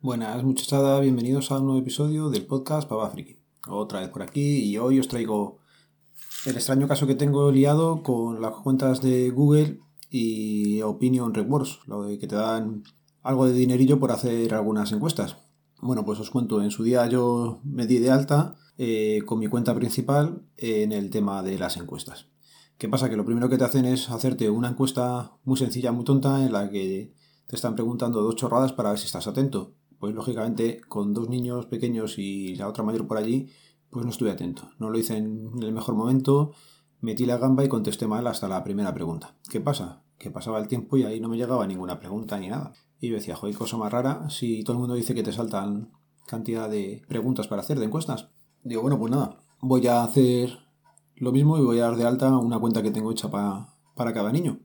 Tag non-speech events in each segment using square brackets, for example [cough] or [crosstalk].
Buenas muchachada, bienvenidos a un nuevo episodio del podcast Papa Friki. Otra vez por aquí y hoy os traigo el extraño caso que tengo liado con las cuentas de Google y Opinion Rewards, lo de que te dan algo de dinerillo por hacer algunas encuestas. Bueno, pues os cuento, en su día yo me di de alta eh, con mi cuenta principal en el tema de las encuestas. ¿Qué pasa? Que lo primero que te hacen es hacerte una encuesta muy sencilla, muy tonta, en la que te están preguntando dos chorradas para ver si estás atento pues lógicamente con dos niños pequeños y la otra mayor por allí, pues no estuve atento. No lo hice en el mejor momento, metí la gamba y contesté mal hasta la primera pregunta. ¿Qué pasa? Que pasaba el tiempo y ahí no me llegaba ninguna pregunta ni nada. Y yo decía, joder, cosa más rara, si todo el mundo dice que te saltan cantidad de preguntas para hacer, de encuestas. Digo, bueno, pues nada, voy a hacer lo mismo y voy a dar de alta una cuenta que tengo hecha para, para cada niño.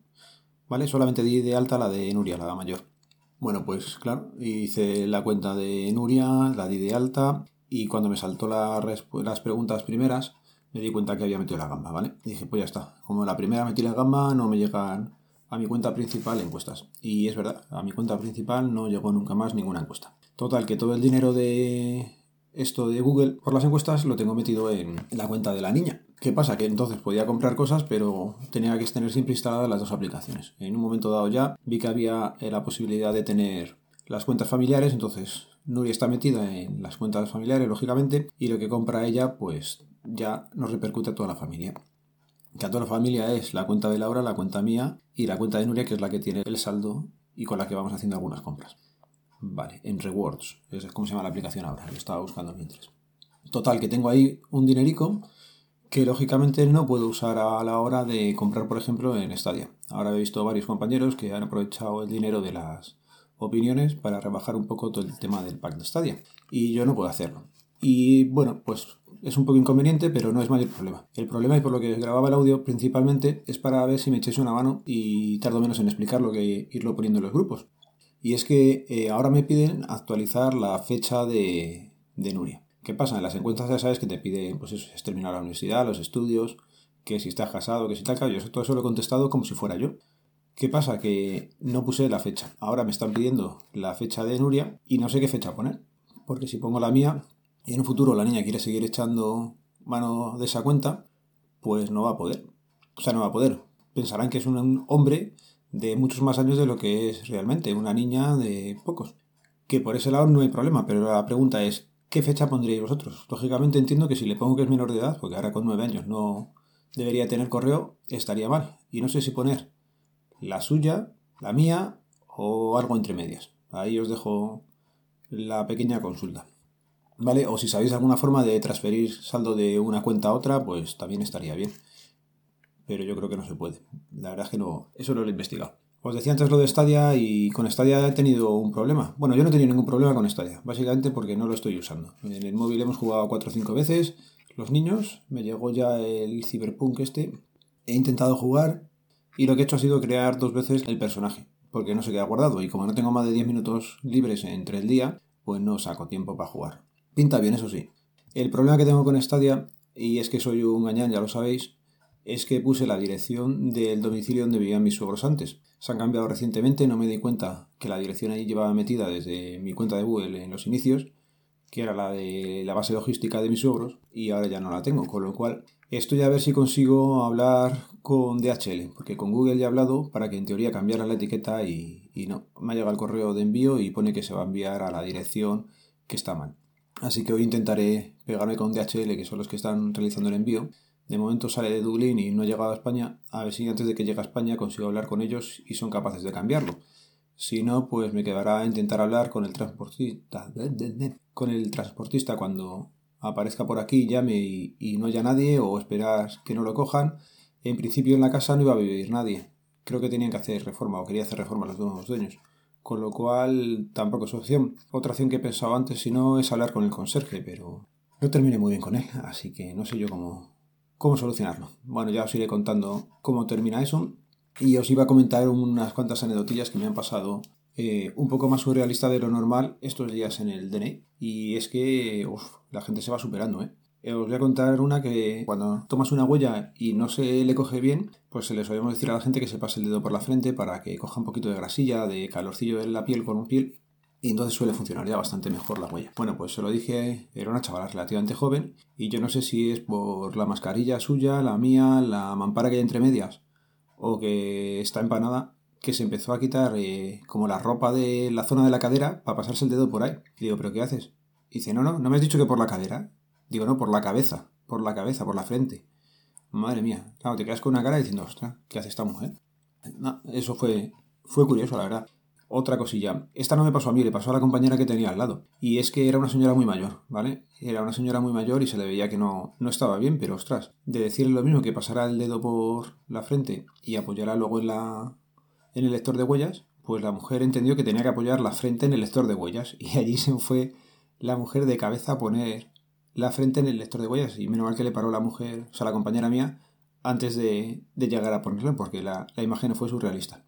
¿Vale? Solamente di de alta la de Nuria, la mayor. Bueno, pues claro, hice la cuenta de Nuria, la di de alta y cuando me saltó las preguntas primeras me di cuenta que había metido la gamba, ¿vale? Y dije, pues ya está, como la primera metí la gamba no me llegan a mi cuenta principal encuestas. Y es verdad, a mi cuenta principal no llegó nunca más ninguna encuesta. Total, que todo el dinero de esto de Google por las encuestas lo tengo metido en la cuenta de la niña. ¿Qué pasa? Que entonces podía comprar cosas, pero tenía que tener siempre instaladas las dos aplicaciones. En un momento dado ya vi que había eh, la posibilidad de tener las cuentas familiares, entonces Nuria está metida en las cuentas familiares, lógicamente, y lo que compra ella, pues ya nos repercute a toda la familia. Que a toda la familia es la cuenta de Laura, la cuenta mía y la cuenta de Nuria, que es la que tiene el saldo y con la que vamos haciendo algunas compras. Vale, en Rewards, es como se llama la aplicación ahora, lo estaba buscando mientras. Total, que tengo ahí un dinerico que lógicamente no puedo usar a la hora de comprar, por ejemplo, en Stadia. Ahora he visto varios compañeros que han aprovechado el dinero de las opiniones para rebajar un poco todo el tema del pack de Stadia. Y yo no puedo hacerlo. Y bueno, pues es un poco inconveniente, pero no es mayor problema. El problema, y por lo que grababa el audio principalmente, es para ver si me echéis una mano y tardo menos en explicarlo que irlo poniendo en los grupos. Y es que eh, ahora me piden actualizar la fecha de, Nuria. ¿Qué pasa? En las encuestas ya sabes que te piden, pues eso, es terminar la universidad, los estudios, que si estás casado, que si tal, yo todo eso lo he contestado como si fuera yo. ¿Qué pasa? Que no puse la fecha. Ahora me están pidiendo la fecha de Nuria y no sé qué fecha poner. Porque si pongo la mía y en un futuro la niña quiere seguir echando mano de esa cuenta, pues no va a poder. O sea, no va a poder. Pensarán que es un hombre de muchos más años de lo que es realmente, una niña de pocos. Que por ese lado no hay problema, pero la pregunta es, ¿qué fecha pondríais vosotros? Lógicamente entiendo que si le pongo que es menor de edad, porque ahora con nueve años no debería tener correo, estaría mal. Y no sé si poner la suya, la mía o algo entre medias. Ahí os dejo la pequeña consulta. ¿Vale? O si sabéis alguna forma de transferir saldo de una cuenta a otra, pues también estaría bien pero yo creo que no se puede. La verdad es que no, eso lo he investigado. Os decía antes lo de Stadia y con Stadia he tenido un problema. Bueno, yo no he tenido ningún problema con Stadia, básicamente porque no lo estoy usando. En el móvil hemos jugado 4 o 5 veces, los niños, me llegó ya el Cyberpunk este, he intentado jugar y lo que he hecho ha sido crear dos veces el personaje, porque no se queda guardado y como no tengo más de 10 minutos libres entre el día, pues no saco tiempo para jugar. Pinta bien, eso sí. El problema que tengo con Stadia, y es que soy un gañán, ya lo sabéis, es que puse la dirección del domicilio donde vivían mis suegros antes. Se han cambiado recientemente, no me di cuenta que la dirección ahí llevaba metida desde mi cuenta de Google en los inicios, que era la de la base logística de mis suegros, y ahora ya no la tengo, con lo cual estoy a ver si consigo hablar con DHL, porque con Google ya he hablado para que en teoría cambiara la etiqueta y, y no, me ha llegado el correo de envío y pone que se va a enviar a la dirección que está mal. Así que hoy intentaré pegarme con DHL, que son los que están realizando el envío, de momento sale de Dublín y no ha llegado a España. A ver si antes de que llegue a España consigo hablar con ellos y son capaces de cambiarlo. Si no, pues me quedará intentar hablar con el transportista. Con el transportista cuando aparezca por aquí, llame y, no haya nadie o esperar que no lo cojan. En principio en la casa no iba a vivir nadie. Creo que tenían que hacer reforma o quería hacer reforma los nuevos dueños. Con lo cual tampoco es opción. Otra opción que he pensado antes, si no, es hablar con el conserje, pero no terminé muy bien con él. Así que no sé yo cómo, cómo solucionarlo. Bueno, ya os iré contando cómo termina eso y os iba a comentar unas cuantas anedotillas que me han pasado eh, un poco más surrealista de lo normal estos días en el DNI. Y es que la gente se va superando, ¿eh? ¿eh? Os voy a contar una que cuando tomas una huella y no se le coge bien, pues se les solemos decir a la gente que se pase el dedo por la frente para que coja un poquito de grasilla, de calorcillo en la piel con un piel y entonces suele funcionar ya bastante mejor la huella. Bueno, pues se lo dije, era una chavala relativamente joven y yo no sé si es por la mascarilla suya, la mía, la mampara que hay entre medias o que está empanada, que se empezó a quitar eh, como la ropa de la zona de la cadera para pasarse el dedo por ahí. Y digo, ¿pero qué haces? Y dice, no, no, no me has dicho que por la cadera. Digo, no, por la cabeza, por la cabeza, por la frente. Madre mía, claro, te quedas con una cara diciendo, ostras, ¿qué hace esta mujer? No, eso fue, fue curioso, la verdad. Otra cosilla, esta no me pasó a mí, le pasó a la compañera que tenía al lado. Y es que era una señora muy mayor, ¿vale? Era una señora muy mayor y se le veía que no, no estaba bien, pero ostras, de decirle lo mismo que pasara el dedo por la frente y apoyará luego en, la, en el lector de huellas, pues la mujer entendió que tenía que apoyar la frente en el lector de huellas. [laughs] Y allí se fue la mujer de cabeza a poner la frente en el lector de huellas. Y menos mal que le paró la mujer, o sea, la compañera mía, antes de, de llegar a ponerla, porque la, la imagen fue surrealista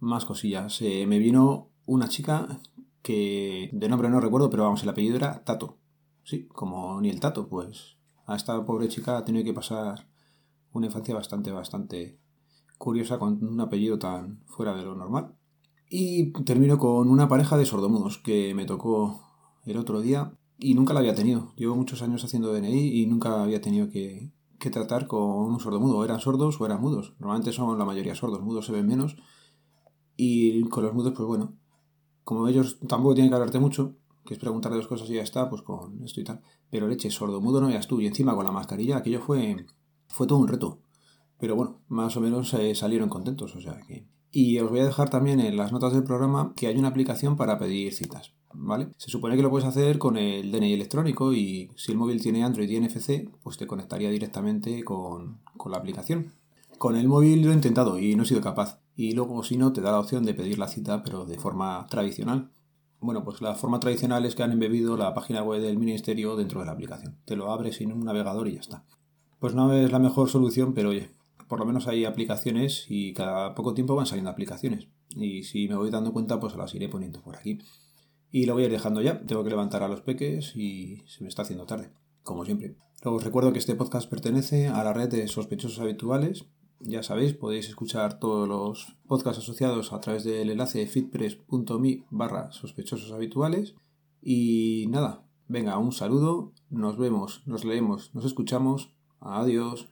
más cosillas. Eh, me vino una chica que de nombre no recuerdo, pero vamos, el apellido era Tato. Sí, como ni el Tato, pues a esta pobre chica ha tenido que pasar una infancia bastante, bastante curiosa con un apellido tan fuera de lo normal. Y termino con una pareja de sordomudos que me tocó el otro día y nunca la había tenido. Llevo muchos años haciendo DNI y nunca había tenido que, que tratar con un sordomudo. eran sordos o eran mudos. Normalmente son la mayoría sordos, mudos se ven menos y con los mudos, pues bueno, como ellos tampoco tienen que hablarte mucho, que es preguntarle dos cosas y ya está, pues con esto y tal. Pero leche, sordo, mudo no veas tú. Y encima con la mascarilla, aquello fue, fue todo un reto. Pero bueno, más o menos eh, salieron contentos, o sea que... Y os voy a dejar también en las notas del programa que hay una aplicación para pedir citas, ¿vale? Se supone que lo puedes hacer con el DNI electrónico y si el móvil tiene Android y NFC, pues te conectaría directamente con, con la aplicación. Con el móvil lo he intentado y no he sido capaz y luego si no te da la opción de pedir la cita pero de forma tradicional. Bueno, pues la forma tradicional es que han embebido la página web del ministerio dentro de la aplicación. Te lo abres sin un navegador y ya está. Pues no es la mejor solución, pero oye, por lo menos hay aplicaciones y cada poco tiempo van saliendo aplicaciones. Y si me voy dando cuenta, pues las iré poniendo por aquí. Y lo voy a ir dejando ya. Tengo que levantar a los peques y se me está haciendo tarde, como siempre. Os recuerdo que este podcast pertenece a la red de sospechosos habituales ya sabéis, podéis escuchar todos los podcasts asociados a través del enlace fitpress.me barra sospechosos habituales. Y nada, venga, un saludo, nos vemos, nos leemos, nos escuchamos. Adiós.